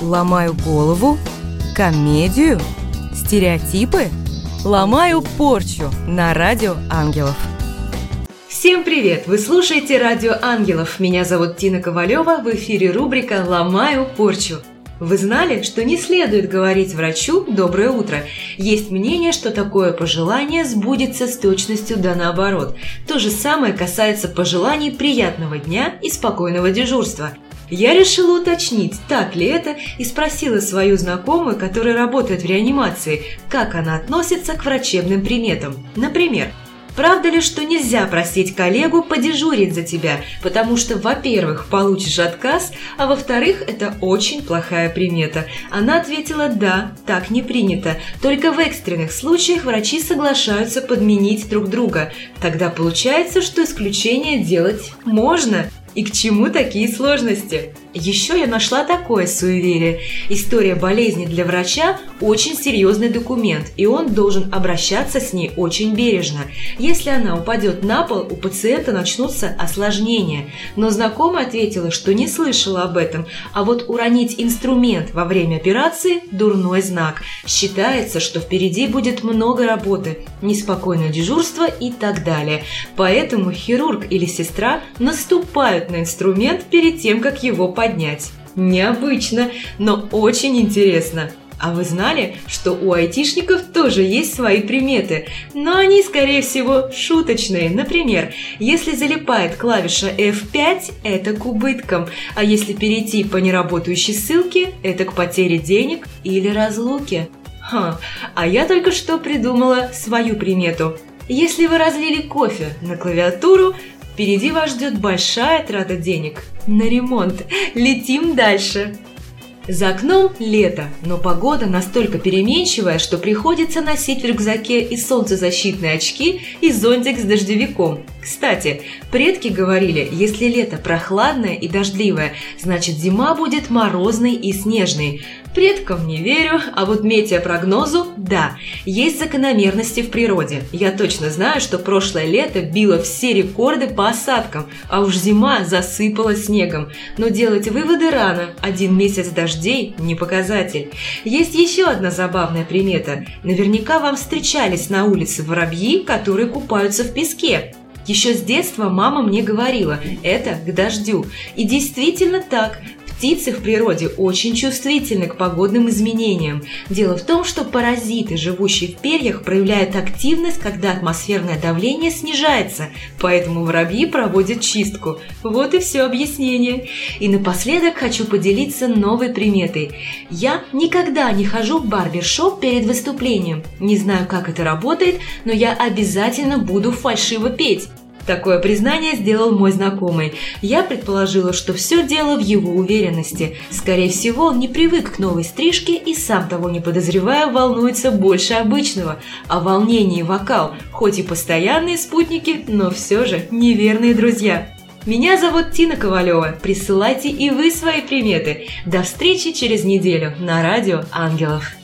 Ломаю голову? Комедию? Стереотипы? Ломаю порчу на радио ангелов. Всем привет! Вы слушаете Радио Ангелов. Меня зовут Тина Ковалева. В эфире рубрика «Ломаю порчу». Вы знали, что не следует говорить врачу «доброе утро». Есть мнение, что такое пожелание сбудется с точностью да наоборот. То же самое касается пожеланий приятного дня и спокойного дежурства. Я решила уточнить, так ли это, и спросила свою знакомую, которая работает в реанимации, как она относится к врачебным приметам. Например, Правда ли, что нельзя просить коллегу подежурить за тебя, потому что, во-первых, получишь отказ, а во-вторых, это очень плохая примета? Она ответила «да, так не принято». Только в экстренных случаях врачи соглашаются подменить друг друга. Тогда получается, что исключение делать можно. И к чему такие сложности? Еще я нашла такое суеверие. История болезни для врача – очень серьезный документ, и он должен обращаться с ней очень бережно. Если она упадет на пол, у пациента начнутся осложнения. Но знакомая ответила, что не слышала об этом, а вот уронить инструмент во время операции – дурной знак. Считается, что впереди будет много работы, неспокойное дежурство и так далее. Поэтому хирург или сестра наступают на инструмент перед тем, как его поднять. Необычно, но очень интересно. А вы знали, что у айтишников тоже есть свои приметы, но они, скорее всего, шуточные. Например, если залипает клавиша F5, это к убыткам, а если перейти по неработающей ссылке, это к потере денег или разлуке. Ха, а я только что придумала свою примету. Если вы разлили кофе на клавиатуру, Впереди вас ждет большая трата денег на ремонт. Летим дальше. За окном лето, но погода настолько переменчивая, что приходится носить в рюкзаке и солнцезащитные очки, и зонтик с дождевиком. Кстати, предки говорили, если лето прохладное и дождливое, значит зима будет морозной и снежной. Предкам не верю, а вот метеопрогнозу – да. Есть закономерности в природе. Я точно знаю, что прошлое лето било все рекорды по осадкам, а уж зима засыпала снегом. Но делать выводы рано. Один месяц дождей – не показатель. Есть еще одна забавная примета. Наверняка вам встречались на улице воробьи, которые купаются в песке. Еще с детства мама мне говорила, это к дождю. И действительно так. Птицы в природе очень чувствительны к погодным изменениям. Дело в том, что паразиты, живущие в перьях, проявляют активность, когда атмосферное давление снижается, поэтому воробьи проводят чистку. Вот и все объяснение. И напоследок хочу поделиться новой приметой. Я никогда не хожу в барбершоп перед выступлением. Не знаю, как это работает, но я обязательно буду фальшиво петь. Такое признание сделал мой знакомый. Я предположила, что все дело в его уверенности. Скорее всего, он не привык к новой стрижке и сам того не подозревая, волнуется больше обычного. А волнение и вокал, хоть и постоянные спутники, но все же неверные друзья. Меня зовут Тина Ковалева. Присылайте и вы свои приметы. До встречи через неделю на радио Ангелов.